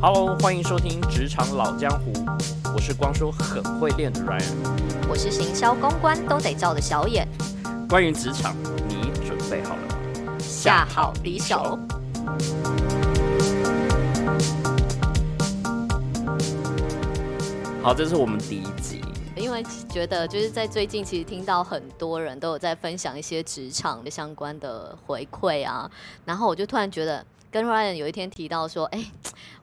Hello，欢迎收听《职场老江湖》，我是光说很会练的 Ryan。我是行销公关都得照的小眼，关于职场，你准备好了吗？下好离手。好，这是我们第一集。因为觉得就是在最近，其实听到很多人都有在分享一些职场的相关的回馈啊，然后我就突然觉得，跟 Ryan 有一天提到说，哎，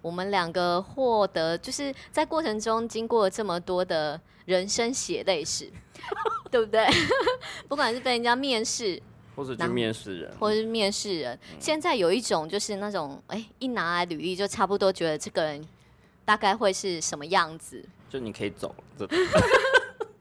我们两个获得就是在过程中经过这么多的人生血泪史，对不对？不管是被人家面试，或者去面试人，或者是面试人，现在有一种就是那种，哎，一拿来履历就差不多觉得这个人大概会是什么样子。就你可以走了，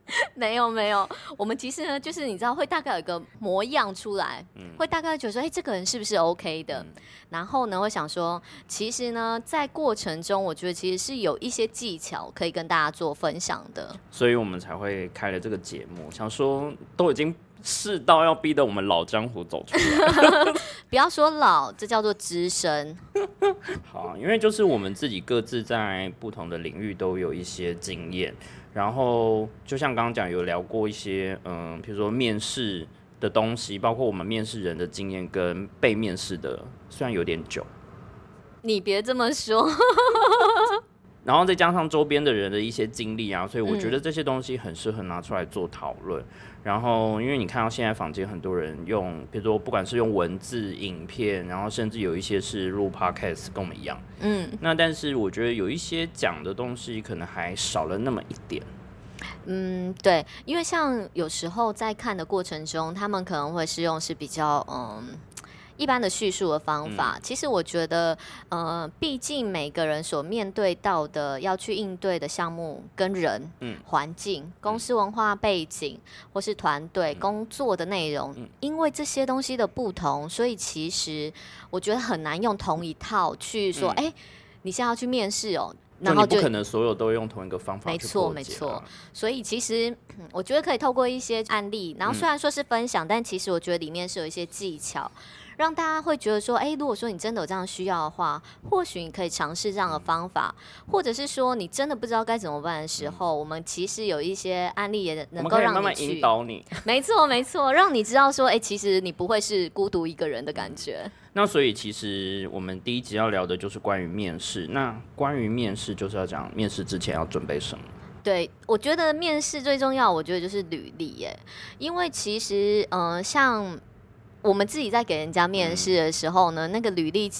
没有没有，我们其实呢，就是你知道会大概有一个模样出来，嗯会大概觉得说，哎，这个人是不是 OK 的？然后呢，会想说，其实呢，在过程中，我觉得其实是有一些技巧可以跟大家做分享的，所以我们才会开了这个节目，想说都已经世道要逼得我们老江湖走出来，不要说老，这叫做资深。好，因为就是我们自己各自在不同的领域都有一些经验。然后，就像刚刚讲，有聊过一些，嗯，比如说面试的东西，包括我们面试人的经验跟被面试的，虽然有点久，你别这么说。然后再加上周边的人的一些经历啊，所以我觉得这些东西很适合拿出来做讨论。然后，因为你看到现在坊间很多人用，比如说不管是用文字、影片，然后甚至有一些是录 podcast，跟我们一样。嗯。那但是我觉得有一些讲的东西可能还少了那么一点。嗯，对，因为像有时候在看的过程中，他们可能会是用是比较嗯。一般的叙述的方法，其实我觉得，呃，毕竟每个人所面对到的要去应对的项目跟人、环境、公司文化背景或是团队工作的内容，因为这些东西的不同，所以其实我觉得很难用同一套去说，哎，你现在要去面试哦，然后不可能所有都用同一个方法。没错，没错。所以其实我觉得可以透过一些案例，然后虽然说是分享，但其实我觉得里面是有一些技巧。让大家会觉得说，哎，如果说你真的有这样需要的话，或许你可以尝试这样的方法，或者是说你真的不知道该怎么办的时候，我们其实有一些案例也能够让慢慢引导你。没错，没错，让你知道说，哎，其实你不会是孤独一个人的感觉。那所以其实我们第一集要聊的就是关于面试。那关于面试，就是要讲面试之前要准备什么？对，我觉得面试最重要，我觉得就是履历耶，因为其实，嗯，像。我们自己在给人家面试的时候呢，那个履历。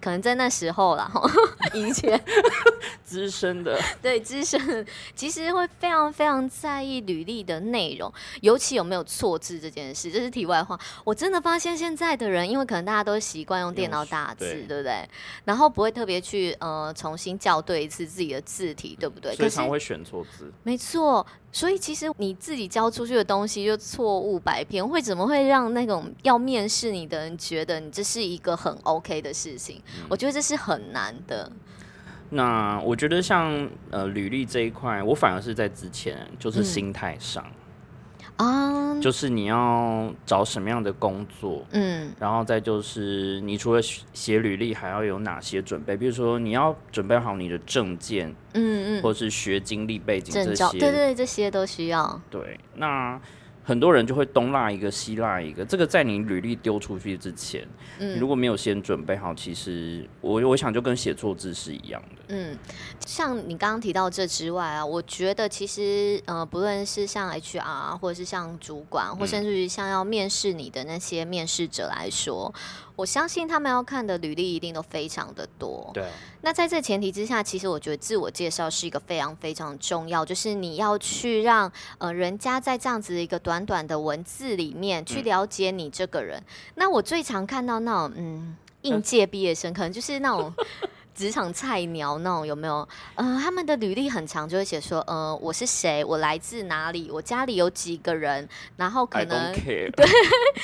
可能在那时候了，以前 资深的对资深，其实会非常非常在意履历的内容，尤其有没有错字这件事。这是题外话。我真的发现现在的人，因为可能大家都习惯用电脑打字，对不对？然后不会特别去呃重新校对一次自己的字体，对不对？经常会选错字。没错，所以其实你自己交出去的东西就错误百篇，会怎么会让那种要面试你的人觉得你这是一个很 OK 的事情？我觉得这是很难的。那我觉得像呃履历这一块，我反而是在之前就是心态上啊，就是你要找什么样的工作，嗯，然后再就是你除了写履历，还要有哪些准备？比如说你要准备好你的证件，嗯嗯，或者是学经历背景这些，对对，这些都需要。对，那。很多人就会东拉一个西拉一个，这个在你履历丢出去之前，嗯，如果没有先准备好，其实我我想就跟写错字是一样的。嗯，像你刚刚提到这之外啊，我觉得其实呃，不论是像 HR 或者是像主管，或甚至于像要面试你的那些面试者来说。我相信他们要看的履历一定都非常的多。对。那在这前提之下，其实我觉得自我介绍是一个非常非常重要，就是你要去让呃人家在这样子的一个短短短的文字里面去了解你这个人。那我最常看到那种嗯应届毕业生，可能就是那种。职场菜鸟那种有没有？呃，他们的履历很长，就会写说，呃，我是谁，我来自哪里，我家里有几个人，然后可能 对，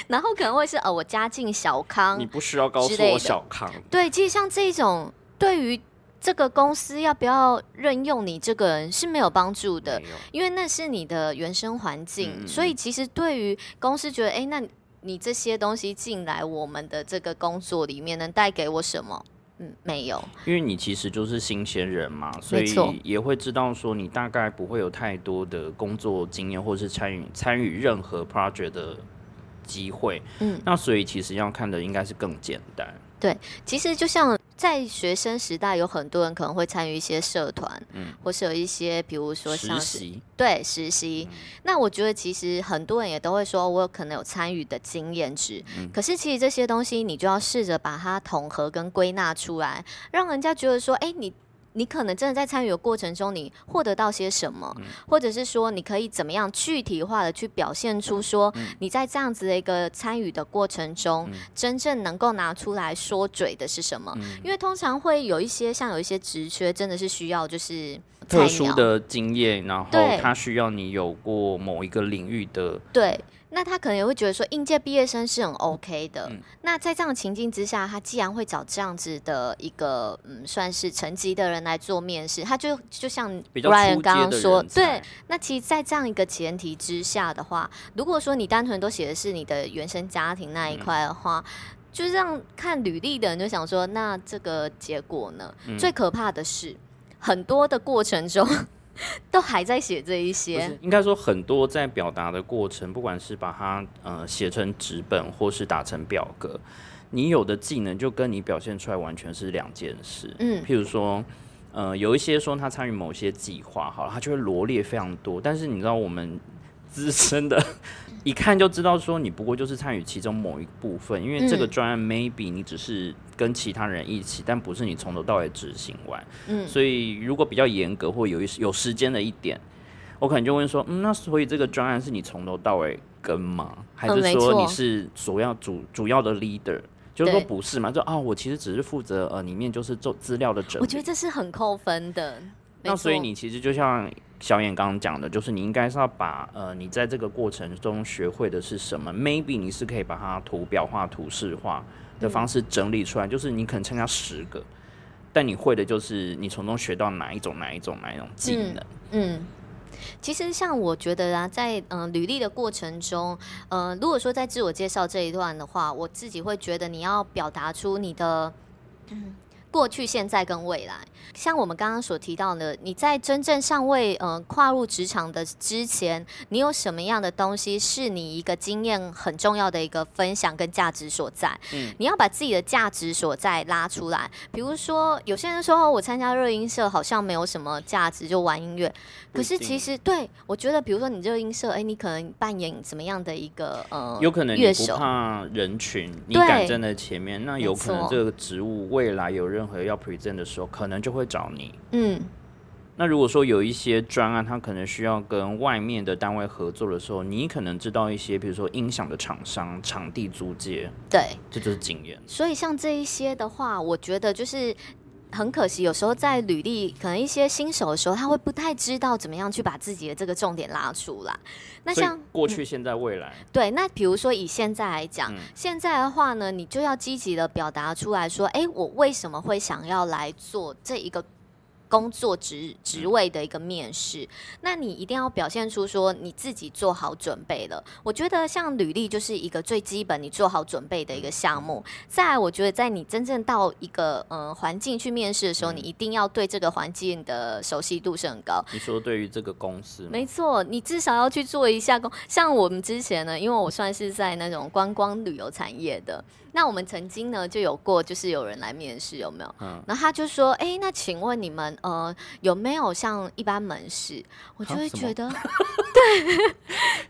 然后可能会是呃，我家境小康，你不需要告诉我小康。对，其实像这种对于这个公司要不要任用你这个人是没有帮助的，因为那是你的原生环境，所以其实对于公司觉得，哎，那你这些东西进来我们的这个工作里面能带给我什么？嗯，没有，因为你其实就是新鲜人嘛，所以也会知道说你大概不会有太多的工作经验，或是参与参与任何 project 的机会。嗯，那所以其实要看的应该是更简单。对，其实就像在学生时代，有很多人可能会参与一些社团，嗯，或是有一些，比如说像实习，对，实习。那我觉得其实很多人也都会说，我有可能有参与的经验值。可是其实这些东西，你就要试着把它统合跟归纳出来，让人家觉得说，哎，你。你可能真的在参与的过程中，你获得到些什么，或者是说，你可以怎么样具体化的去表现出说，你在这样子的一个参与的过程中，真正能够拿出来说嘴的是什么？因为通常会有一些像有一些职缺，真的是需要就是特殊的经验，然后他需要你有过某一个领域的对。那他可能也会觉得说，应届毕业生是很 OK 的。那在这样的情境之下，他既然会找这样子的一个嗯，算是层级的人来做面试，他就就像 Ryan 刚刚说，对。那其实，在这样一个前提之下的话，如果说你单纯都写的是你的原生家庭那一块的话，就让看履历的人就想说，那这个结果呢？最可怕的是，很多的过程中。都还在写这一些，应该说很多在表达的过程，不管是把它呃写成纸本，或是打成表格，你有的技能就跟你表现出来完全是两件事。嗯，譬如说，呃，有一些说他参与某些计划，好了，他就会罗列非常多，但是你知道我们。资深的，一看就知道说你不过就是参与其中某一部分，因为这个专案 maybe 你只是跟其他人一起，但不是你从头到尾执行完。嗯，所以如果比较严格或有一有时间的一点，我可能就问说，嗯，那所以这个专案是你从头到尾跟吗？还是说你是主要主主要的 leader？就是说不是嘛？就啊，我其实只是负责呃里面就是做资料的整。我觉得这是很扣分的。那所以你其实就像。小燕刚刚讲的，就是你应该是要把呃，你在这个过程中学会的是什么？Maybe 你是可以把它图表化、图示化的方式整理出来，就是你可能参加十个，但你会的就是你从中学到哪一种、哪一种、哪一种技能。嗯，其实像我觉得啊，在嗯履历的过程中，呃，如果说在自我介绍这一段的话，我自己会觉得你要表达出你的。过去、现在跟未来，像我们刚刚所提到的，你在真正尚未呃跨入职场的之前，你有什么样的东西是你一个经验很重要的一个分享跟价值所在？嗯，你要把自己的价值所在拉出来。比如说，有些人说我参加热音社好像没有什么价值，就玩音乐。可是其实对我觉得，比如说你热音社，哎，你可能扮演什么样的一个呃，有可能你不怕人群，你敢站在前面，那有可能这个职务未来有任何要 present 的时候，可能就会找你。嗯，那如果说有一些专案，他可能需要跟外面的单位合作的时候，你可能知道一些，比如说音响的厂商、场地租借，对，这就是经验。所以像这一些的话，我觉得就是。很可惜，有时候在履历，可能一些新手的时候，他会不太知道怎么样去把自己的这个重点拉出来。那像过去、现在、未来，对。那比如说以现在来讲，现在的话呢，你就要积极的表达出来说，哎，我为什么会想要来做这一个。工作职职位的一个面试，那你一定要表现出说你自己做好准备了。我觉得像履历就是一个最基本你做好准备的一个项目。再来，我觉得在你真正到一个呃环境去面试的时候，你一定要对这个环境的熟悉度是很高。你说对于这个公司，没错，你至少要去做一下工。像我们之前呢，因为我算是在那种观光旅游产业的。那我们曾经呢就有过，就是有人来面试，有没有？嗯。然后他就说：“哎，那请问你们呃有没有像一般门市？”我就会觉得，对。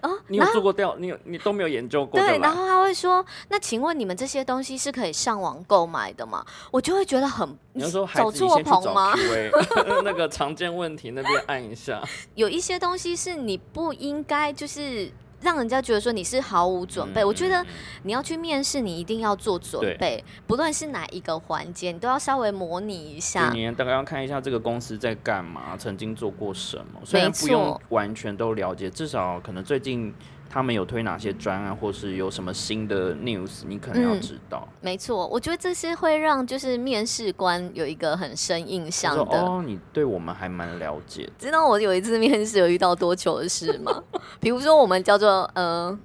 哦，你有做过调？你有你都没有研究过？对。然后他会说：“那请问你们这些东西是可以上网购买的吗？”我就会觉得很，你说走错棚吗？那个常见问题那边按一下。有一些东西是你不应该就是。让人家觉得说你是毫无准备，我觉得你要去面试，你一定要做准备，不论是哪一个环节，你都要稍微模拟一下。你大概要看一下这个公司在干嘛，曾经做过什么，虽然不用完全都了解，至少可能最近。他们有推哪些专案，或是有什么新的 news，你可能要知道。没错，我觉得这些会让就是面试官有一个很深印象的。哦，你对我们还蛮了解。知道我有一次面试有遇到多糗的事吗？比如说我们叫做呃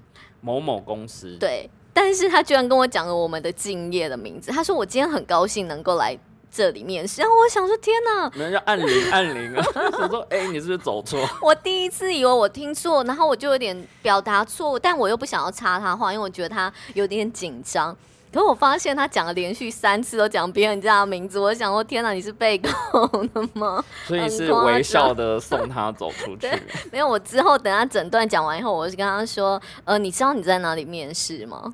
某某公司，对，但是他居然跟我讲了我们的敬业的名字。他说我今天很高兴能够来。这里面试。然后我想说，天哪，没人家按铃按铃啊！想说，哎，你是不是走错？我第一次以为我听错，然后我就有点表达错误，但我又不想要插他话，因为我觉得他有点紧张。可我发现他讲了连续三次都讲别人家的名字，我想说天哪，你是被告的吗？所以是微笑的送他走出去。没有，我之后等他整段讲完以后，我就跟他说，呃，你知道你在哪里面试吗？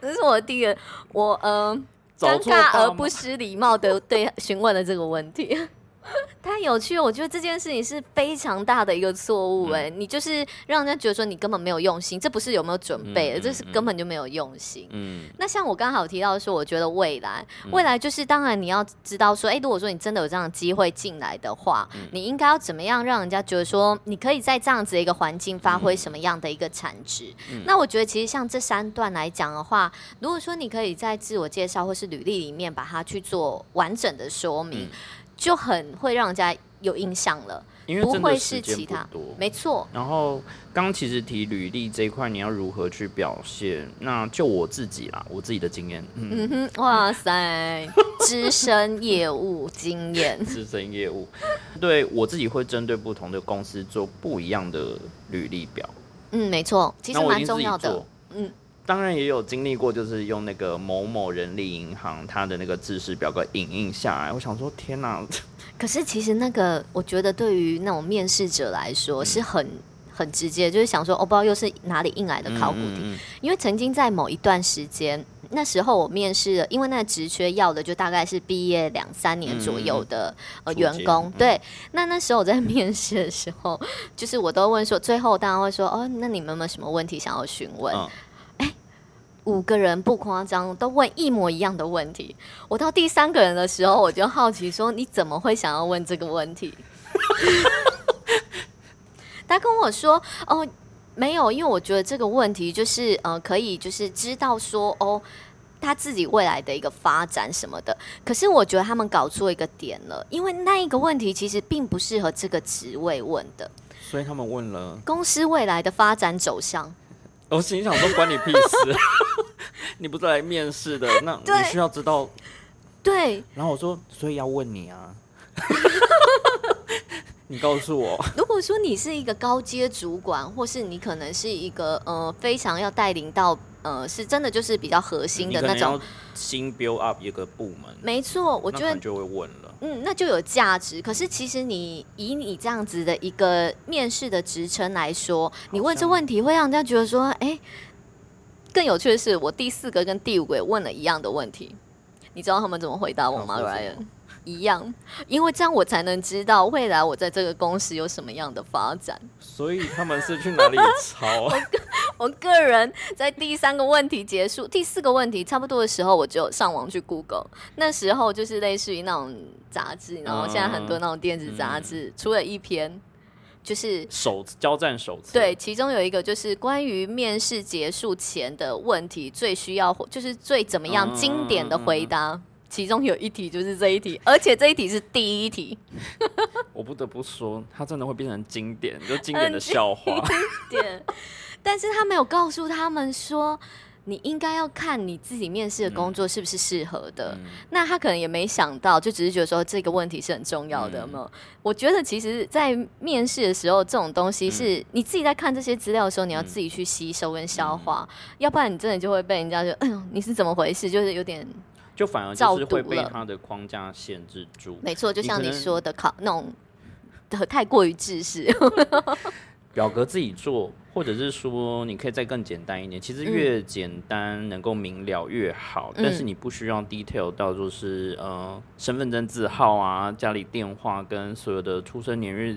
这是我第一个，我呃尴尬而不失礼貌的对询问了这个问题。太有趣了，我觉得这件事情是非常大的一个错误哎，你就是让人家觉得说你根本没有用心，这不是有没有准备，这是根本就没有用心。嗯，那像我刚好提到说，我觉得未来，未来就是当然你要知道说，哎，如果说你真的有这样的机会进来的话，你应该要怎么样让人家觉得说，你可以在这样子的一个环境发挥什么样的一个产值？那我觉得其实像这三段来讲的话，如果说你可以在自我介绍或是履历里面把它去做完整的说明。就很会让人家有印象了，因为不会是其他多，没错。然后刚其实提履历这一块，你要如何去表现？那就我自己啦，我自己的经验。嗯哼，哇塞，资深业务经验，资深业务，对我自己会针对不同的公司做不一样的履历表。嗯，没错，其实蛮重要的。嗯。当然也有经历过，就是用那个某某人力银行它的那个制式表格影印下来。我想说，天哪！可是其实那个，我觉得对于那种面试者来说是很很直接，就是想说，我不知道又是哪里印来的考古题。因为曾经在某一段时间，那时候我面试，因为那个职缺要的就大概是毕业两三年左右的呃员工。对，那那时候我在面试的时候，就是我都问说，最后当然会说，哦，那你们有没有什么问题想要询问？五个人不夸张，都问一模一样的问题。我到第三个人的时候，我就好奇说：“你怎么会想要问这个问题？” 他跟我说：“哦，没有，因为我觉得这个问题就是呃，可以就是知道说哦，他自己未来的一个发展什么的。可是我觉得他们搞错一个点了，因为那一个问题其实并不适合这个职位问的，所以他们问了公司未来的发展走向。”我心想说，关你屁事！你不是来面试的，那你需要知道。对。然后我说，所以要问你啊。你告诉我，如果说你是一个高阶主管，或是你可能是一个呃非常要带领到呃是真的就是比较核心的那种新 build up 一个部门。没错，我觉得就会问了。嗯，那就有价值。可是其实你以你这样子的一个面试的职称来说，你问这问题会让人家觉得说，哎，更有趣的是，我第四个跟第五个也问了一样的问题，你知道他们怎么回答我吗，Ryan？一样，因为这样我才能知道未来我在这个公司有什么样的发展。所以他们是去哪里抄？我个我个人在第三个问题结束，第四个问题差不多的时候，我就上网去 Google。那时候就是类似于那种杂志，然后现在很多那种电子杂志出了一篇，就是手交战手册。对，其中有一个就是关于面试结束前的问题，最需要就是最怎么样经典的回答。其中有一题就是这一题，而且这一题是第一题。我不得不说，它真的会变成经典，就经典的笑话。经典，但是他没有告诉他们说，你应该要看你自己面试的工作是不是适合的。那他可能也没想到，就只是觉得说这个问题是很重要的嘛。我觉得其实，在面试的时候，这种东西是你自己在看这些资料的时候，你要自己去吸收跟消化，要不然你真的就会被人家就，哎呦，你是怎么回事？就是有点。就反而就是会被他的框架限制住。没错，就像你说的，考那种的太过于知识。表格自己做，或者是说你可以再更简单一点。其实越简单能够明了越好，但是你不需要 detail 到就是呃身份证字号啊、家里电话跟所有的出生年月，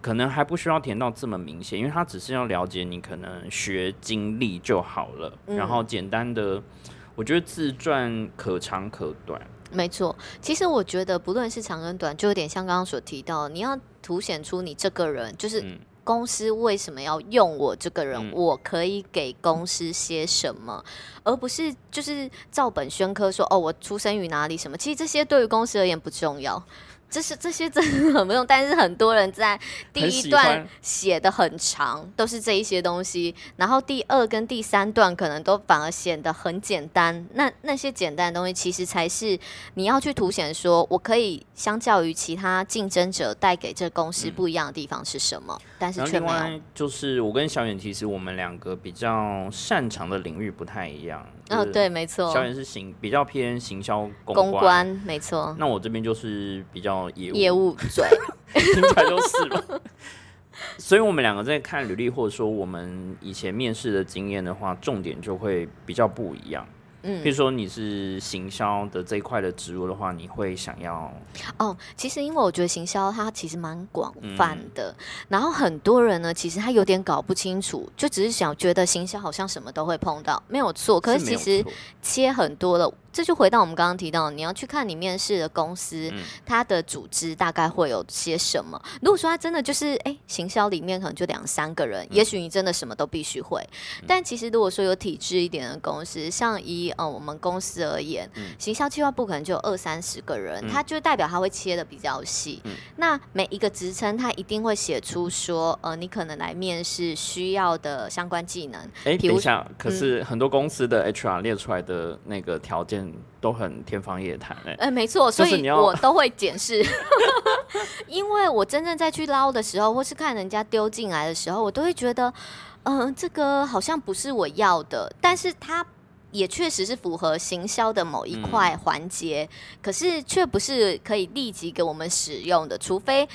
可能还不需要填到这么明显，因为他只是要了解你可能学经历就好了，然后简单的。我觉得自传可长可短，没错。其实我觉得不论是长跟短，就有点像刚刚所提到，你要凸显出你这个人，就是公司为什么要用我这个人，我可以给公司些什么，而不是就是照本宣科说哦，我出生于哪里什么。其实这些对于公司而言不重要。这是这些真的很不用，但是很多人在第一段写的很长，都是这一些东西，然后第二跟第三段可能都反而显得很简单。那那些简单的东西，其实才是你要去凸显说，我可以相较于其他竞争者带给这公司不一样的地方是什么。但是却没有就是我跟小远，其实我们两个比较擅长的领域不太一样。嗯，对，没错。小远是行比较偏行销公关，没错。那我这边就是比较。业务业务嘴 听起来就是了，所以我们两个在看履历或者说我们以前面试的经验的话，重点就会比较不一样。嗯，比如说你是行销的这一块的职务的话，你会想要哦。其实因为我觉得行销它其实蛮广泛的，然后很多人呢，其实他有点搞不清楚，就只是想觉得行销好像什么都会碰到，没有错。可是其实切很多了。这就回到我们刚刚提到，你要去看你面试的公司，它的组织大概会有些什么。如果说它真的就是哎，行销里面可能就两三个人，也许你真的什么都必须会。但其实如果说有体制一点的公司，像以呃我们公司而言，行销计划部可能就有二三十个人，它就代表它会切的比较细。那每一个职称，它一定会写出说，呃，你可能来面试需要的相关技能。哎，等一下，可是很多公司的 HR 列出来的那个条件。都很天方夜谭哎，哎，没错，所以我都会检视，因为我真正在去捞的时候，或是看人家丢进来的时候，我都会觉得，嗯，这个好像不是我要的，但是它也确实是符合行销的某一块环节，可是却不是可以立即给我们使用的，除非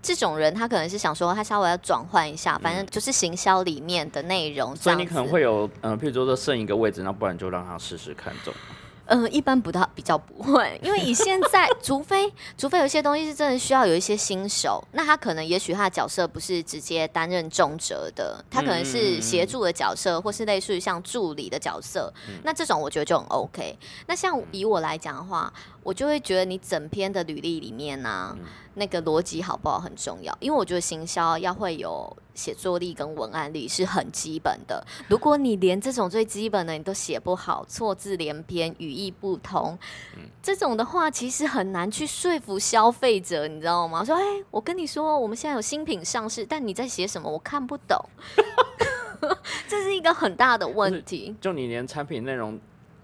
这种人他可能是想说他稍微要转换一下，反正就是行销里面的内容，所以你可能会有，嗯，譬如说剩一个位置，那不然就让他试试看中。嗯，一般不太比较不会，因为以现在，除非 除非有一些东西是真的需要有一些新手，那他可能也许他的角色不是直接担任重责的，他可能是协助的角色，或是类似于像助理的角色，那这种我觉得就很 OK。那像以我来讲的话。我就会觉得你整篇的履历里面呢，那个逻辑好不好很重要，因为我觉得行销要会有写作力跟文案力是很基本的。如果你连这种最基本的你都写不好，错字连篇，语义不通，这种的话其实很难去说服消费者，你知道吗？说，哎，我跟你说，我们现在有新品上市，但你在写什么，我看不懂，这是一个很大的问题。就你连产品内容。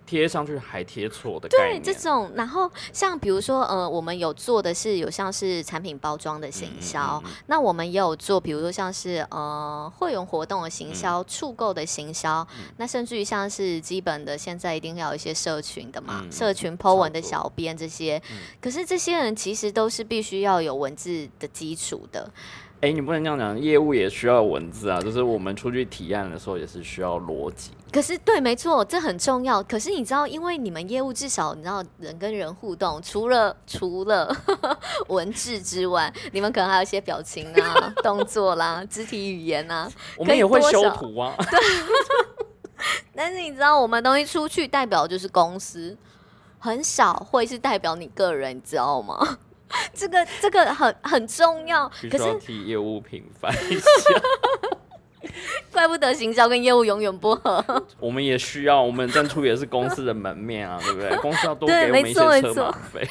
贴上去还贴错的对这种，然后像比如说，呃，我们有做的是有像是产品包装的行销，那我们也有做，比如说像是呃会员活动的行销、触购的行销，那甚至于像是基本的，现在一定要有一些社群的嘛，社群 po 文的小编这些，可是这些人其实都是必须要有文字的基础的。哎，你不能这样讲，业务也需要文字啊，就是我们出去体验的时候也是需要逻辑。可是，对，没错，这很重要。可是你知道，因为你们业务至少你知道人跟人互动，除了除了 文字之外，你们可能还有一些表情啊、动作啦、肢体语言啊，我们也会修图啊。对。但是你知道，我们东西出去代表就是公司，很少会是代表你个人，你知道吗？这个这个很很重要，可是替业务平反一下，怪不得行销跟业务永远不合。我们也需要，我们站出也是公司的门面啊，对不对？公司要多给我们一些车马费。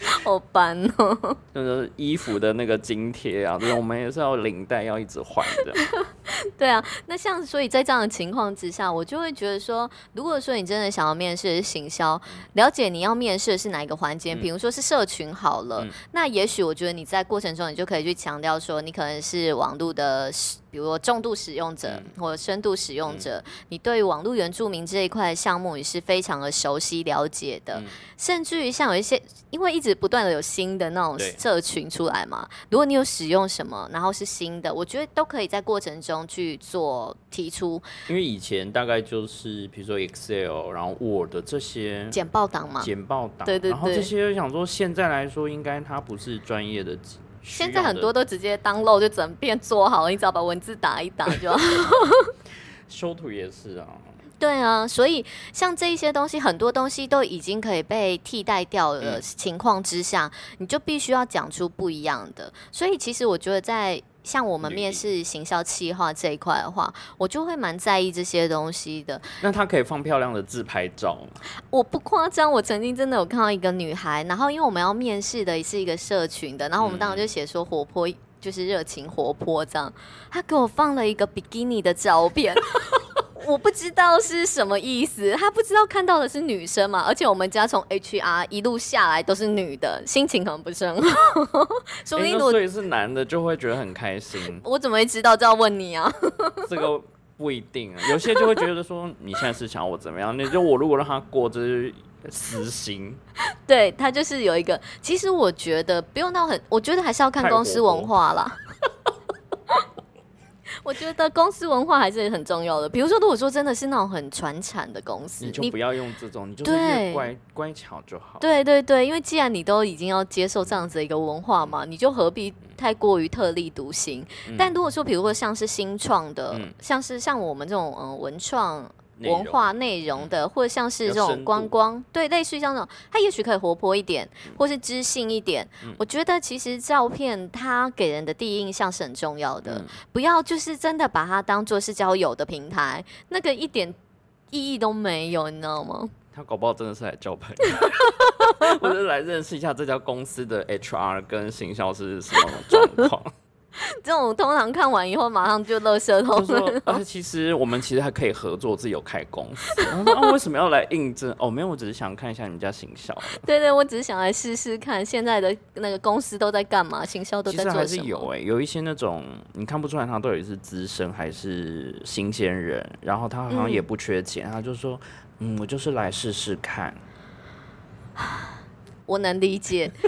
好烦哦！就是衣服的那个津贴啊，对，我们也是要领带要一直换的。对啊，那像所以在这样的情况之下，我就会觉得说，如果说你真的想要面试行销，了解你要面试的是哪一个环节，比如说是社群好了，那也许我觉得你在过程中你就可以去强调说，你可能是网络的。比如说重度使用者或深度使用者，你对于网络原住民这一块项目也是非常的熟悉了解的，甚至于像有一些，因为一直不断的有新的那种社群出来嘛，如果你有使用什么，然后是新的，我觉得都可以在过程中去做提出。因为以前大概就是比如说 Excel，然后 Word 这些简报档嘛，简报档，对对对，然后这些想说现在来说，应该它不是专业的。现在很多都直接当漏就整片做好了，你只要把文字打一打就。修图也是啊。对啊，所以像这一些东西，很多东西都已经可以被替代掉的情况之下，你就必须要讲出不一样的。所以其实我觉得在像我们面试行销企划这一块的话，我就会蛮在意这些东西的。那他可以放漂亮的自拍照吗？我不夸张，我曾经真的有看到一个女孩，然后因为我们要面试的是一个社群的，然后我们当时就写说活泼，就是热情活泼这样。她给我放了一个比基尼的照片。我不知道是什么意思，他不知道看到的是女生嘛？而且我们家从 HR 一路下来都是女的，心情可能不是很好。所以所以是男的就会觉得很开心。我怎么会知道？就要问你啊。这个不一定，有些就会觉得说你现在是想我怎么样？那就我如果让他过，这是私心。对他就是有一个，其实我觉得不用到很，我觉得还是要看公司文化啦。我觉得公司文化还是很重要的。比如说，如果说真的是那种很传产的公司，你就不要用这种，你就乖乖巧就好。对对对，因为既然你都已经要接受这样子的一个文化嘛，你就何必太过于特立独行？但如果说，比如说像是新创的，像是像我们这种嗯文创。文化内容的，或者像是这种观光，对，类似于像这种，它也许可以活泼一点，或是知性一点。我觉得其实照片它给人的第一印象是很重要的，不要就是真的把它当做是交友的平台，那个一点意义都没有，你知道吗？他搞不好真的是来交朋友，或者来认识一下这家公司的 HR 跟行销是什么状况。这种通常看完以后马上就乐色通了。而且其实我们其实还可以合作，自己有开公司。哦，为什么要来应征？哦，没有，我只是想看一下你们家行销。对对，我只是想来试试看现在的那个公司都在干嘛，行销都在做什么。其实还是有哎，有一些那种你看不出来他到底是资深还是新鲜人，然后他好像也不缺钱，他就说：“嗯，我就是来试试看。”我能理解。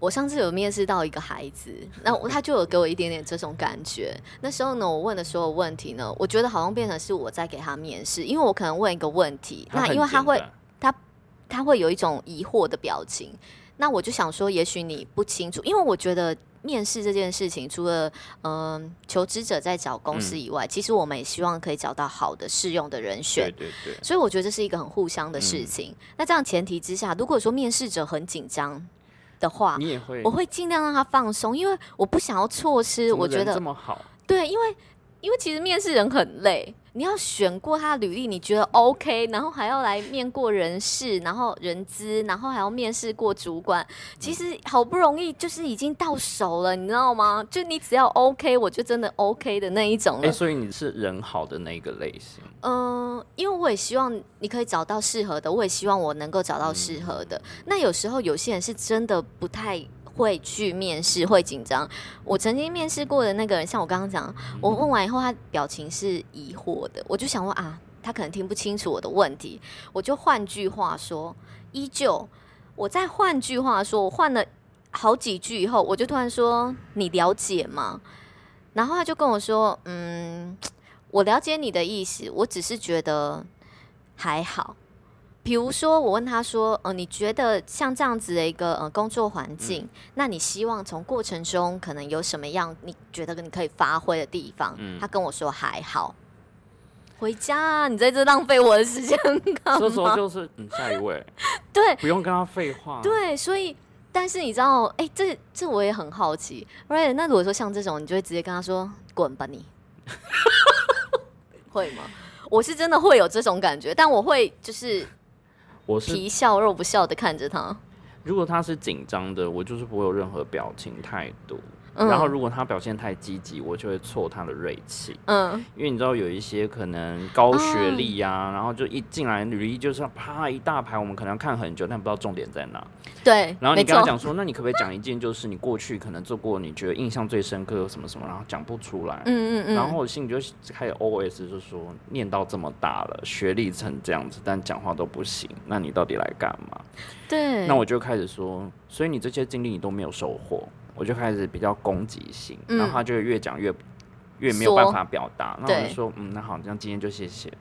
我上次有面试到一个孩子，那他就有给我一点点这种感觉。那时候呢，我问的所有问题呢，我觉得好像变成是我在给他面试，因为我可能问一个问题，那因为他会他他会有一种疑惑的表情，那我就想说，也许你不清楚，因为我觉得面试这件事情，除了嗯求职者在找公司以外，其实我们也希望可以找到好的适用的人选，对对对，所以我觉得这是一个很互相的事情。那这样前提之下，如果说面试者很紧张。的话，你也会，我会尽量让他放松，因为我不想要错失。我觉得这么好，对，因为因为其实面试人很累。你要选过他的履历，你觉得 OK，然后还要来面过人事，然后人资，然后还要面试过主管。其实好不容易就是已经到手了，你知道吗？就你只要 OK，我就真的 OK 的那一种了。哎，所以你是人好的那一个类型。嗯，因为我也希望你可以找到适合的，我也希望我能够找到适合的。那有时候有些人是真的不太。会去面试会紧张。我曾经面试过的那个人，像我刚刚讲，我问完以后，他表情是疑惑的。我就想问啊，他可能听不清楚我的问题。我就换句话说，依旧，我再换句话说，我换了好几句以后，我就突然说：“你了解吗？”然后他就跟我说：“嗯，我了解你的意思，我只是觉得还好。”比如说，我问他说：“呃，你觉得像这样子的一个呃工作环境，那你希望从过程中可能有什么样你觉得你可以发挥的地方？”他跟我说：“还好。”回家，啊你在这浪费我的时间干嘛？这时候就是嗯，下一位。对，不用跟他废话。对，所以，但是你知道，哎，这这我也很好奇。Right？那如果说像这种，你就会直接跟他说：“滚吧你。”会吗？我是真的会有这种感觉，但我会就是。我是皮笑肉不笑的看着他。如果他是紧张的，我就是不会有任何表情态度。然后，如果他表现太积极，我就会挫他的锐气。嗯，因为你知道有一些可能高学历呀，然后就一进来履历就是啪一大排，我们可能要看很久，但不知道重点在哪。对。然后你跟他讲说，那你可不可以讲一件，就是你过去可能做过，你觉得印象最深刻什么什么，然后讲不出来。嗯嗯嗯。然后我心里就开始 OS 就说，念到这么大了，学历成这样子，但讲话都不行，那你到底来干嘛？对。那我就开始说，所以你这些经历你都没有收获。我就开始比较攻击性，然后他就越讲越越没有办法表达，那我就说，嗯，那好，那今天就谢谢。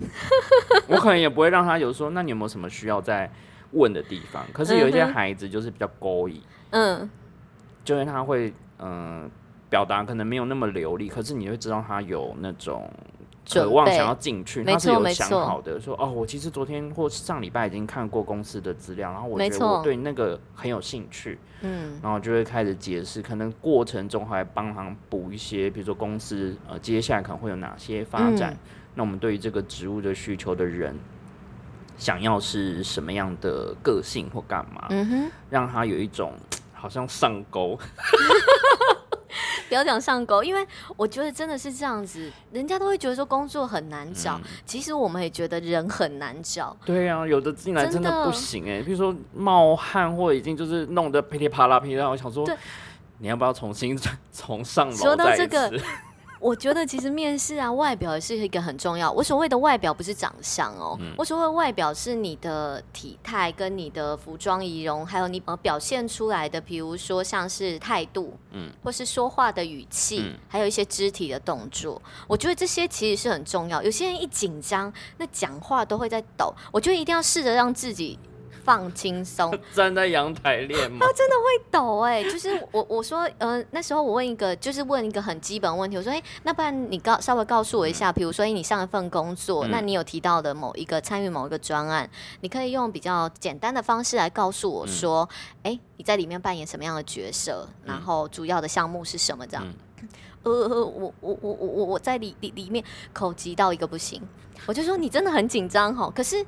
我可能也不会让他有说，那你有没有什么需要再问的地方？可是有一些孩子就是比较勾引，嗯，就是他会嗯表达可能没有那么流利，可是你会知道他有那种渴望想要进去，他是有想好的，说哦，我其实昨天或上礼拜已经看过公司的资料，然后我觉得我对那个很有兴趣，嗯，然后就会开始解释，可能过程中还帮忙补一些，比如说公司呃接下来可能会有哪些发展，那我们对于这个职务的需求的人。想要是什么样的个性或干嘛，嗯哼，让他有一种 好像上钩，不要讲上钩，因为我觉得真的是这样子，人家都会觉得说工作很难找，其实我们也觉得人很难找。对啊，有的进来真的不行哎，比如说冒汗或已经就是弄得噼里啪啦噼里啪啦，我想说，你要不要重新 从上楼再一次？我觉得其实面试啊，外表也是一个很重要。我所谓的外表不是长相哦，我所谓外表是你的体态跟你的服装仪容，还有你呃表现出来的，比如说像是态度，嗯，或是说话的语气，还有一些肢体的动作。我觉得这些其实是很重要。有些人一紧张，那讲话都会在抖。我觉得一定要试着让自己。放轻松，站在阳台练吗？他真的会抖哎！就是我我说，呃，那时候我问一个，就是问一个很基本问题，我说，哎，那不然你告稍微告诉我一下，比如说，你上一份工作，那你有提到的某一个参与某一个专案，你可以用比较简单的方式来告诉我说，哎，你在里面扮演什么样的角色，然后主要的项目是什么？这样，呃，我我我我我我在里里里面口急到一个不行，我就说你真的很紧张哈，可是。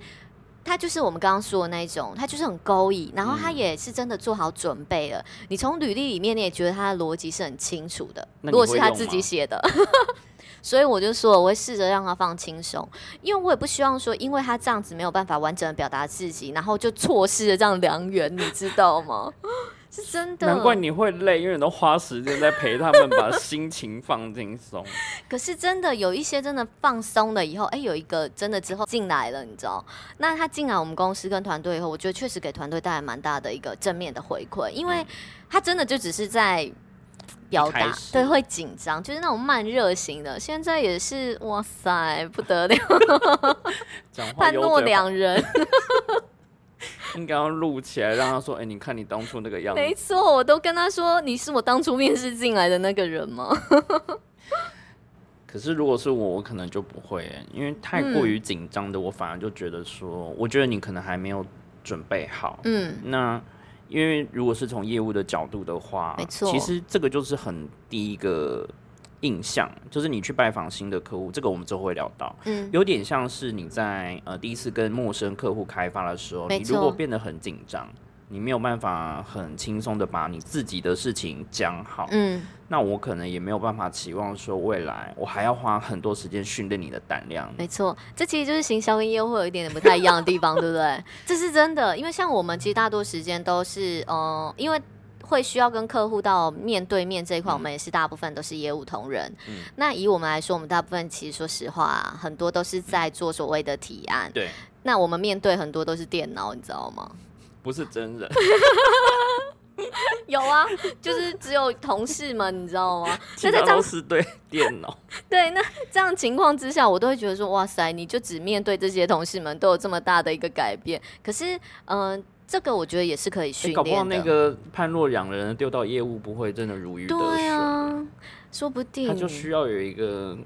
他就是我们刚刚说的那一种，他就是很勾引，然后他也是真的做好准备了。你从履历里面，你也觉得他的逻辑是很清楚的。如果是他自己写的，所以我就说我会试着让他放轻松，因为我也不希望说，因为他这样子没有办法完整的表达自己，然后就错失了这样良缘，你知道吗？是真的，难怪你会累，因为你都花时间在陪他们，把心情放轻松。可是真的有一些真的放松了以后，哎，有一个真的之后进来了，你知道？那他进来我们公司跟团队以后，我觉得确实给团队带来蛮大的一个正面的回馈，因为他真的就只是在表达，对，会紧张，就是那种慢热型的。现在也是，哇塞，不得了，判若两人。应该要录起来，让他说：“哎，你看你当初那个样子。”没错，我都跟他说：“你是我当初面试进来的那个人吗？” 可是如果是我，我可能就不会，因为太过于紧张的，我反而就觉得说，我觉得你可能还没有准备好。嗯，那因为如果是从业务的角度的话，没错，其实这个就是很第一个。印象就是你去拜访新的客户，这个我们之后会聊到。嗯，有点像是你在呃第一次跟陌生客户开发的时候，你如果变得很紧张，你没有办法很轻松的把你自己的事情讲好。嗯，那我可能也没有办法期望说未来我还要花很多时间训练你的胆量。没错，这其实就是行销跟业务会有一点点不太一样的地方，对不对？这是真的，因为像我们其实大多时间都是呃，因为。会需要跟客户到面对面这一块，我们也是大部分都是业务同仁。嗯那以我们来说，我们大部分其实说实话，很多都是在做所谓的提案。对。那我们面对很多都是电脑，你知道吗？不是真人。有啊，就是只有同事们，你知道吗？那在公司对电脑。对，那这样情况之下，我都会觉得说，哇塞，你就只面对这些同事们，都有这么大的一个改变。可是，嗯。这个我觉得也是可以训练的。搞不好那个判若两人丢到业务不会真的如鱼得水。对啊，说不定他就需要有一个。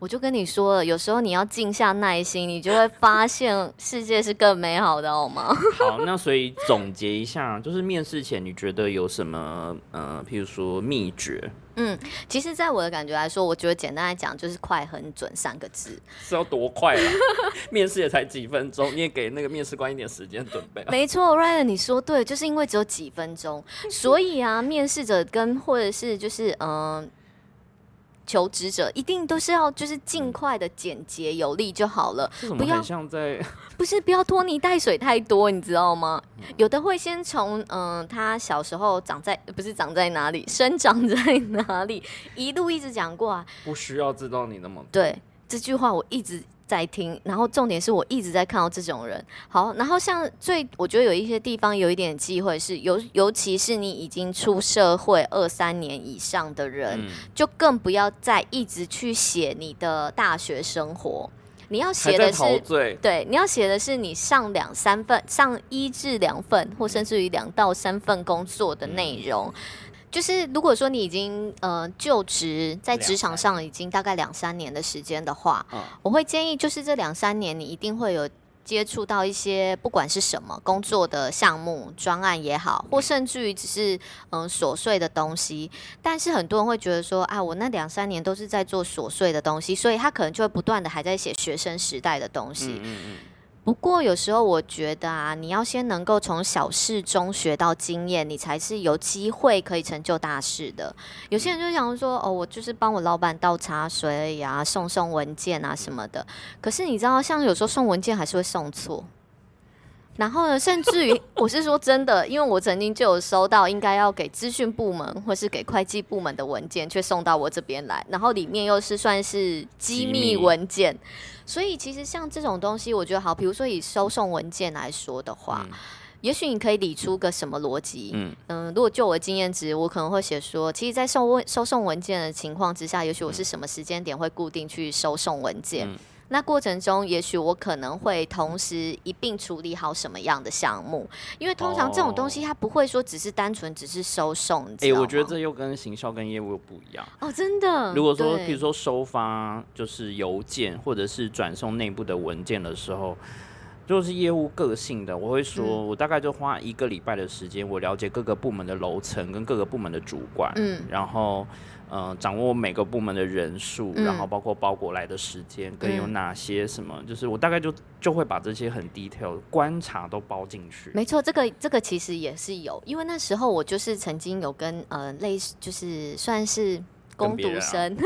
我就跟你说了，有时候你要静下耐心，你就会发现世界是更美好的，好吗？好，那所以总结一下，就是面试前你觉得有什么呃，譬如说秘诀？嗯，其实，在我的感觉来说，我觉得简单来讲就是快、很准三个字。是要多快啊？面试也才几分钟，你也给那个面试官一点时间准备。没错，Ryan，你说对，就是因为只有几分钟，所以啊，面试者跟或者是就是嗯。求职者一定都是要就是尽快的简洁有力就好了，不要像在 不是不要拖泥带水太多，你知道吗？有的会先从嗯他小时候长在不是长在哪里，生长在哪里，一路一直讲过啊，不需要知道你那么对这句话我一直。在听，然后重点是我一直在看到这种人。好，然后像最我觉得有一些地方有一点机会是，尤尤其是你已经出社会二三年以上的人，就更不要再一直去写你的大学生活。你要写的是对，你要写的是你上两三份、上一至两份，或甚至于两到三份工作的内容。就是如果说你已经呃就职在职场上已经大概两三年的时间的话，我会建议就是这两三年你一定会有。接触到一些不管是什么工作的项目、专案也好，或甚至于只是嗯琐碎的东西，但是很多人会觉得说，啊，我那两三年都是在做琐碎的东西，所以他可能就会不断的还在写学生时代的东西。不过有时候我觉得啊，你要先能够从小事中学到经验，你才是有机会可以成就大事的。有些人就想说，哦，我就是帮我老板倒茶水呀，送送文件啊什么的。可是你知道，像有时候送文件还是会送错。然后呢，甚至于我是说真的，因为我曾经就有收到应该要给资讯部门或是给会计部门的文件，却送到我这边来，然后里面又是算是机密文件，所以其实像这种东西，我觉得好，比如说以收送文件来说的话，也许你可以理出个什么逻辑，嗯。嗯，如果就我的经验值，我可能会写说，其实，在收文收送文件的情况之下，也许我是什么时间点会固定去收送文件。那过程中，也许我可能会同时一并处理好什么样的项目，因为通常这种东西它不会说只是单纯只是收送。哎，我觉得这又跟行销跟业务又不一样哦，真的。如果说，比如说收发就是邮件或者是转送内部的文件的时候，就是业务个性的，我会说我大概就花一个礼拜的时间，我了解各个部门的楼层跟各个部门的主管，嗯，然后。呃，掌握每个部门的人数，然后包括包裹来的时间，跟有哪些什么，就是我大概就就会把这些很 detail 观察都包进去。没错，这个这个其实也是有，因为那时候我就是曾经有跟呃类似，就是算是攻读生，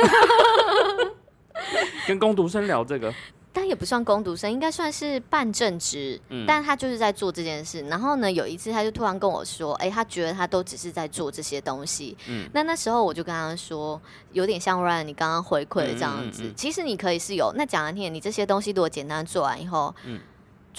跟攻读生聊这个。他也不算攻读生，应该算是半正职，但他就是在做这件事。然后呢，有一次他就突然跟我说：“哎，他觉得他都只是在做这些东西。”嗯，那那时候我就跟他说，有点像 Ryan 你刚刚回馈的这样子。其实你可以是有，那讲了听，你这些东西如果简单做完以后，嗯。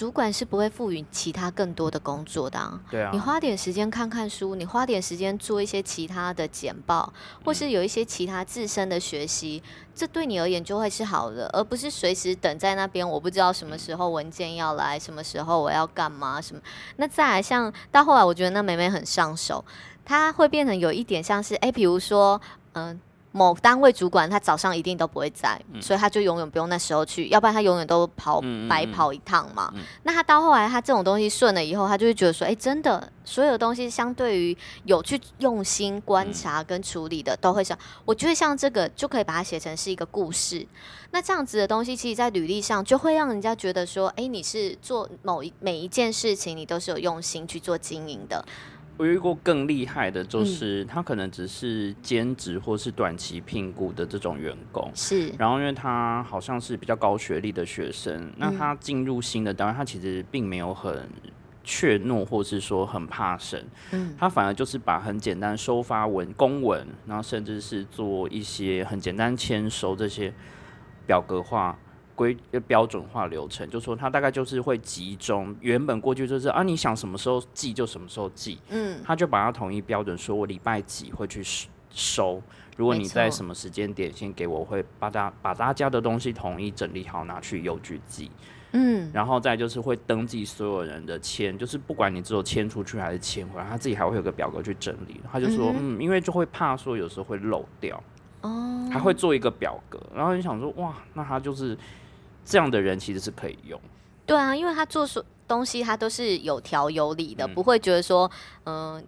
主管是不会赋予其他更多的工作的。对啊，你花点时间看看书，你花点时间做一些其他的简报，或是有一些其他自身的学习，这对你而言就会是好的，而不是随时等在那边。我不知道什么时候文件要来，什么时候我要干嘛什么。那再来，像到后来，我觉得那美美很上手，她会变成有一点像是，哎，比如说，嗯。某单位主管他早上一定都不会在，所以他就永远不用那时候去，要不然他永远都跑白跑一趟嘛。那他到后来他这种东西顺了以后，他就会觉得说，哎，真的所有东西相对于有去用心观察跟处理的，都会想，我觉得像这个就可以把它写成是一个故事。那这样子的东西，其实，在履历上就会让人家觉得说，哎，你是做某一每一件事情，你都是有用心去做经营的。我遇过更厉害的，就是他可能只是兼职或是短期聘雇的这种员工，是。然后因为他好像是比较高学历的学生，那他进入新的单位，他其实并没有很怯懦，或是说很怕生，嗯，他反而就是把很简单收发文公文，然后甚至是做一些很简单签收这些表格化。规标准化流程，就说他大概就是会集中，原本过去就是啊，你想什么时候寄就什么时候寄，嗯，他就把它统一标准，说我礼拜几会去收，如果你在什么时间点先给我，会把大把大家的东西统一整理好拿去邮局寄，嗯，然后再就是会登记所有人的签，就是不管你只有签出去还是签回来，他自己还会有个表格去整理，他就说嗯，因为就会怕说有时候会漏掉，哦，还会做一个表格，然后你想说哇，那他就是。这样的人其实是可以用，对啊，因为他做所东西，他都是有条有理的，不会觉得说，嗯，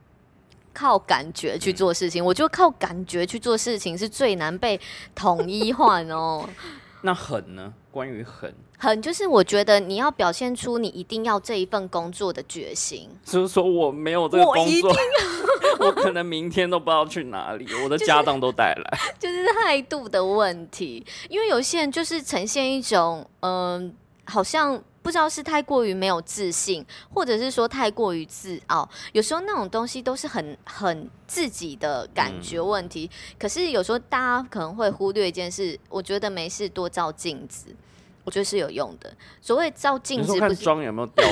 靠感觉去做事情。我觉得靠感觉去做事情是最难被统一化哦。那狠呢？关于狠，狠就是我觉得你要表现出你一定要这一份工作的决心。就是说我没有这个工作，我可能明天都不知道去哪里，我的家当都带来。就是态度的问题，因为有些人就是呈现一种，嗯，好像。不知道是太过于没有自信，或者是说太过于自傲。有时候那种东西都是很很自己的感觉问题。可是有时候大家可能会忽略一件事，我觉得没事多照镜子，我觉得是有用的。所谓照镜子，不是妆有没有掉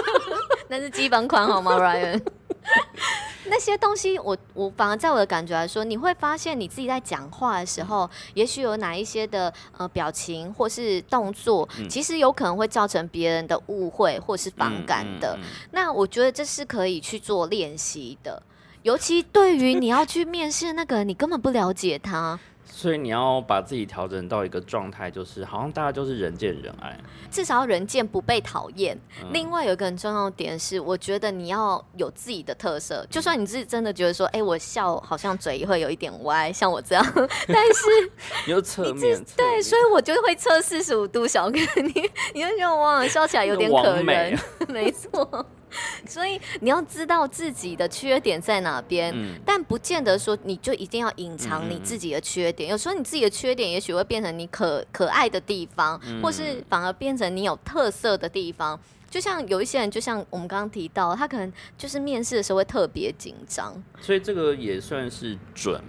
那是基本款好吗，Ryan？那些东西，我我反而在我的感觉来说，你会发现你自己在讲话的时候，也许有哪一些的呃表情或是动作，其实有可能会造成别人的误会或是反感的。那我觉得这是可以去做练习的，尤其对于你要去面试那个，你根本不了解他。所以你要把自己调整到一个状态，就是好像大家就是人见人爱，至少要人见不被讨厌。另外有一个很重要的点是，我觉得你要有自己的特色。就算你自己真的觉得说，哎，我笑好像嘴会有一点歪，像我这样，但是 你就侧面对，所以我就会侧四十五度小哥你，你就觉得哇，笑起来有点可人，没错。所以你要知道自己的缺点在哪边，但不见得说你就一定要隐藏你自己的缺点。有时候你自己的缺点也许会变成你可可爱的地方，或是反而变成你有特色的地方。就像有一些人，就像我们刚刚提到，他可能就是面试的时候会特别紧张。所以这个也算是准。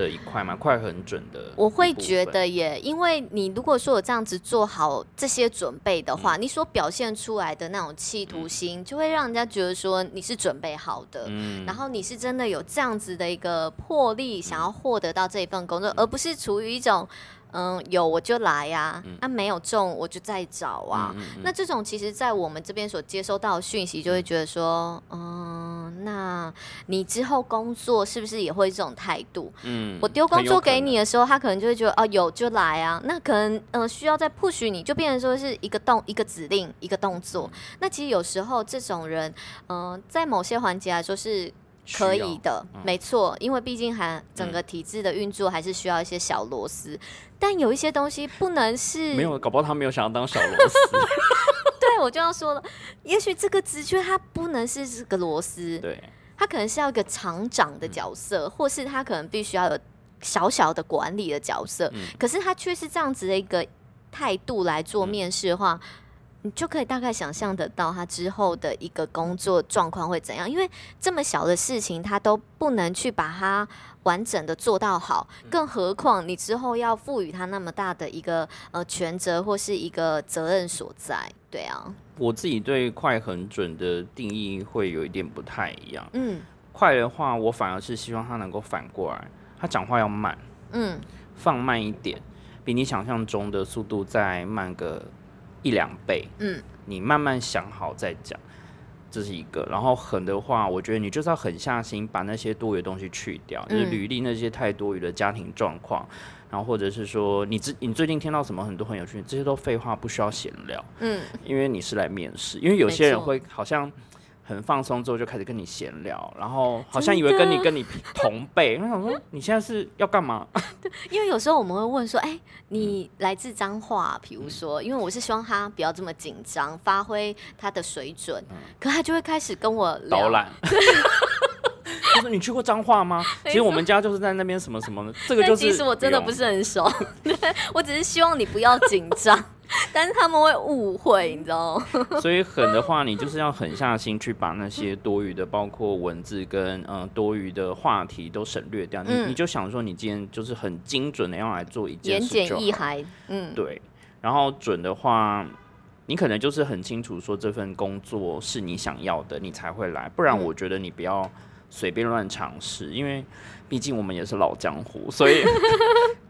的一块嘛，快很准的。我会觉得耶，因为你如果说我这样子做好这些准备的话，你所表现出来的那种企图心，就会让人家觉得说你是准备好的，嗯，然后你是真的有这样子的一个魄力，想要获得到这一份工作，而不是处于一种。嗯，有我就来呀，啊没有中我就再找啊。那这种其实，在我们这边所接收到的讯息，就会觉得说，嗯，那你之后工作是不是也会这种态度？嗯，我丢工作给你的时候，他可能就会觉得，哦，有就来啊。那可能，嗯，需要再 push 你，就变成说是一个动一个指令一个动作。那其实有时候这种人，嗯，在某些环节来说是。可以的，没错，因为毕竟还整个体制的运作还是需要一些小螺丝，但有一些东西不能是没有，搞不好他没有想要当小螺丝。对，我就要说了，也许这个职缺它不能是这个螺丝，对，他可能是要一个厂长的角色，或是他可能必须要有小小的管理的角色，可是他却是这样子的一个态度来做面试的话。你就可以大概想象得到他之后的一个工作状况会怎样，因为这么小的事情他都不能去把它完整的做到好，更何况你之后要赋予他那么大的一个呃权责或是一个责任所在，对啊。我自己对快很准的定义会有一点不太一样，嗯，快的话我反而是希望他能够反过来，他讲话要慢，嗯，放慢一点，比你想象中的速度再慢个。一两倍，嗯，你慢慢想好再讲，这是一个。然后狠的话，我觉得你就是要狠下心，把那些多余的东西去掉，就是履历那些太多余的家庭状况，然后或者是说你最你最近听到什么很多很有趣，这些都废话，不需要闲聊，嗯，因为你是来面试，因为有些人会好像。很放松之后就开始跟你闲聊，然后好像以为跟你跟你同辈，我想说你现在是要干嘛？对，因为有时候我们会问说，哎，你来自彰化，比如说，因为我是希望他不要这么紧张，发挥他的水准，可他就会开始跟我导览。他说：“你去过彰化吗？其实我们家就是在那边什么什么，这个就是。其实我真的不是很熟，我只是希望你不要紧张。” 但是他们会误会，你知道吗？所以狠的话，你就是要狠下心去把那些多余的，包括文字跟嗯多余的话题都省略掉。你你就想说，你今天就是很精准的要来做一件事，言简意赅。嗯，对。然后准的话，你可能就是很清楚说这份工作是你想要的，你才会来。不然，我觉得你不要随便乱尝试，因为。毕竟我们也是老江湖，所以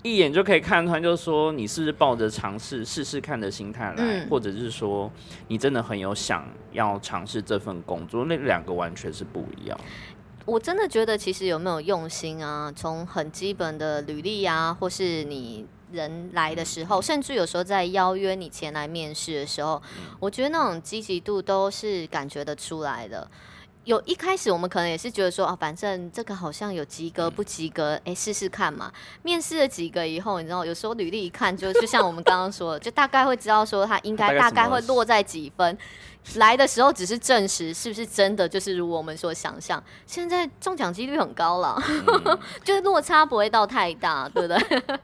一眼就可以看穿，就是说你是不是抱着尝试试试看的心态来，或者是说你真的很有想要尝试这份工作，那两个完全是不一样。我真的觉得，其实有没有用心啊？从很基本的履历啊，或是你人来的时候，甚至有时候在邀约你前来面试的时候，我觉得那种积极度都是感觉得出来的。有一开始我们可能也是觉得说啊，反正这个好像有及格不及格，哎，试试看嘛。面试了几个以后，你知道，有时候履历一看，就就像我们刚刚说的，就大概会知道说他应该大概会落在几分。来的时候只是证实是不是真的，就是如我们所想象。现在中奖几率很高了，就是落差不会到太大，对不对？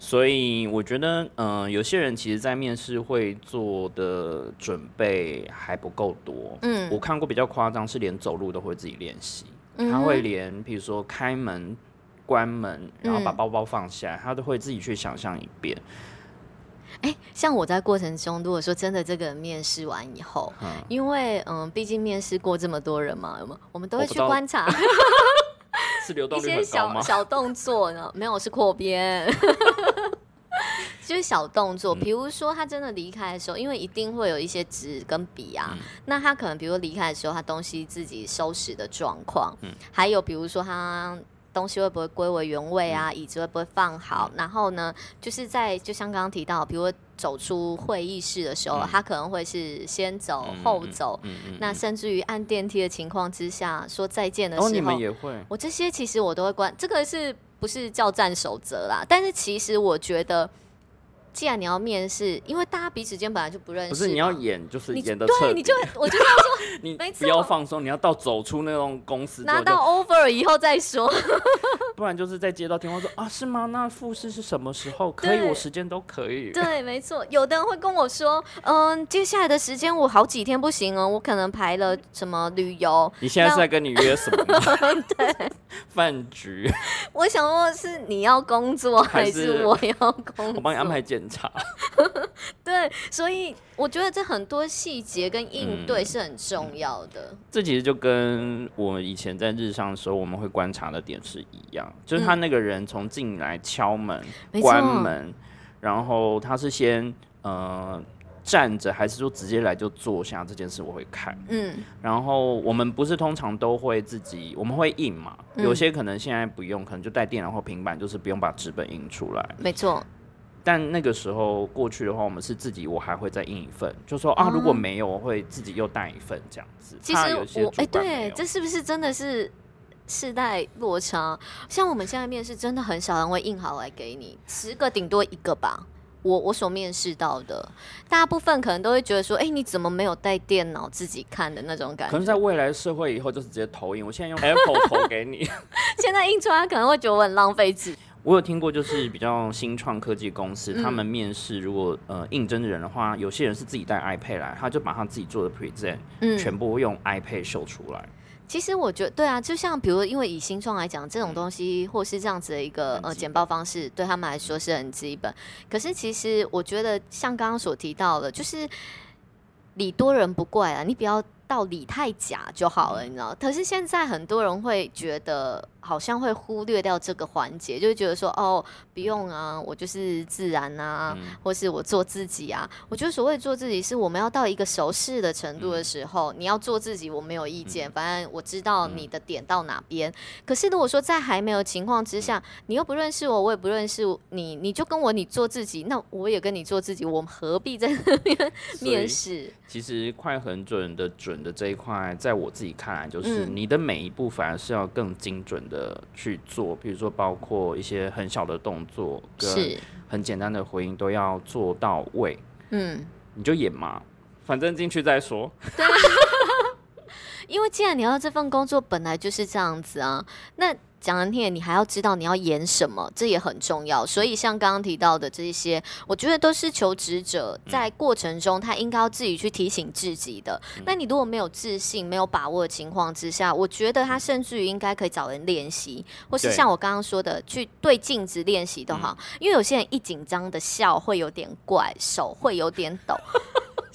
所以我觉得，嗯，有些人其实，在面试会做的准备还不够多。嗯，我看过比较夸张，是连走路都会自己练习。他会连，比如说开门、关门，然后把包包放下来，他都会自己去想象一遍。哎，像我在过程中，如果说真的这个面试完以后，因为嗯，毕竟面试过这么多人嘛，我们都会去观察。一些小 小动作呢？没有，是扩编。就是小动作，比如说他真的离开的时候，因为一定会有一些纸跟笔啊，那他可能比如离开的时候，他东西自己收拾的状况，嗯，还有比如说他。东西会不会归为原位啊？椅子会不会放好？然后呢，就是在就像刚刚提到，比如走出会议室的时候，他可能会是先走后走。那甚至于按电梯的情况之下说再见的时候，你们也会？我这些其实我都会关，这个是不是叫战守则啦？但是其实我觉得。既然你要面试，因为大家彼此间本来就不认识，不是你要演就是演的对，你就 我就要说，你不要放松，你要到走出那种公司拿到 offer 以后再说，不然就是在接到电话说啊是吗？那复试是什么时候？可以，我时间都可以。对，没错，有的人会跟我说，嗯，接下来的时间我好几天不行哦，我可能排了什么旅游。你现在是在跟你约什么？对，饭局。我想问是你要工作还是我要工作？我帮你安排检查。对，所以我觉得这很多细节跟应对是很重要的。这其实就跟我们以前在日上的时候，我们会观察的点是一样，就是他那个人从进来敲门、关门，然后他是先呃站着，还是说直接来就坐下？这件事我会看。嗯，然后我们不是通常都会自己，我们会印嘛？有些可能现在不用，可能就带电脑或平板，就是不用把纸本印出来。没错。但那个时候过去的话，我们是自己，我还会再印一份，就说啊，如果没有，我会自己又带一份这样子。其实我哎，对，这是不是真的是世代落差？像我们现在面试，真的很少人会印好来给你，十个顶多一个吧。我我所面试到的，大部分可能都会觉得说，哎，你怎么没有带电脑自己看的那种感觉？可能在未来社会以后就是直接投影，我现在用 Apple 投给你，现在印出来可能会觉得我很浪费纸。我有听过，就是比较新创科技公司，他们面试如果呃应征的人的话，有些人是自己带 iPad 来，他就把他自己做的 present 全部用 iPad 秀出来。其实我觉得对啊，就像比如因为以新创来讲，这种东西或是这样子的一个呃简报方式，对他们来说是很基本。可是其实我觉得像刚刚所提到的，就是理多人不怪啊，你不要到理太假就好了，你知道？可是现在很多人会觉得。好像会忽略掉这个环节，就觉得说哦，不用啊，我就是自然啊，或是我做自己啊。我觉得所谓做自己，是我们要到一个熟识的程度的时候，你要做自己，我没有意见，反正我知道你的点到哪边。可是如果说在还没有情况之下，你又不认识我，我也不认识你，你就跟我你做自己，那我也跟你做自己，我们何必在那边面试？其实快很准的准的这一块，在我自己看来，就是你的每一步反而是要更精准的。的去做，比如说包括一些很小的动作跟很简单的回应都要做到位。嗯，你就演嘛，反正进去再说。对，因为既然你要这份工作，本来就是这样子啊，那。讲难听点，你还要知道你要演什么，这也很重要。所以像刚刚提到的这些，我觉得都是求职者在过程中他应该要自己去提醒自己的。那你如果没有自信、没有把握的情况之下，我觉得他甚至于应该可以找人练习，或是像我刚刚说的，去对镜子练习都好。因为有些人一紧张的笑会有点怪，手会有点抖，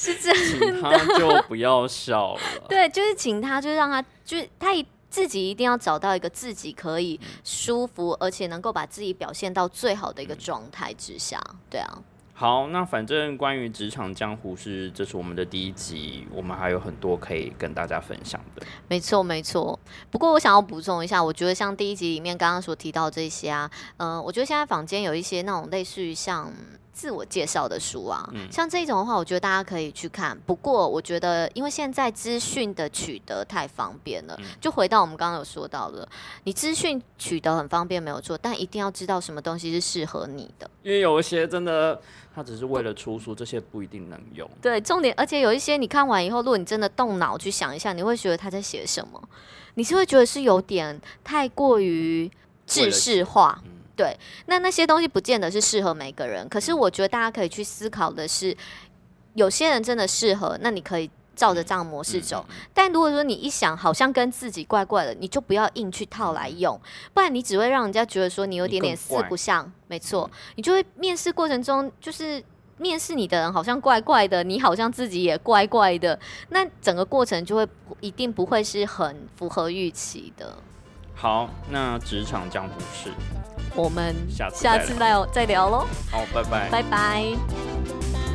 是真的。请他就不要笑了。对，就是请他，就让他，就是他一。自己一定要找到一个自己可以舒服，而且能够把自己表现到最好的一个状态之下，对啊。好，那反正关于职场江湖是，这是我们的第一集，我们还有很多可以跟大家分享的。没错，没错。不过我想要补充一下，我觉得像第一集里面刚刚所提到这些啊，嗯，我觉得现在坊间有一些那种类似于像。自我介绍的书啊，像这一种的话，我觉得大家可以去看。不过，我觉得因为现在资讯的取得太方便了，就回到我们刚刚有说到的，你资讯取得很方便没有错，但一定要知道什么东西是适合你的。因为有一些真的，它只是为了出书，这些不一定能用。对，重点，而且有一些你看完以后，如果你真的动脑去想一下，你会觉得他在写什么，你是会觉得是有点太过于制式化。对，那那些东西不见得是适合每个人，可是我觉得大家可以去思考的是，有些人真的适合，那你可以照着这样模式走。但如果说你一想好像跟自己怪怪的，你就不要硬去套来用，不然你只会让人家觉得说你有点点四不像。没错，你就会面试过程中就是面试你的人好像怪怪的，你好像自己也怪怪的，那整个过程就会一定不会是很符合预期的。好，那职场江湖事。我们下次再再聊喽好拜拜。拜拜。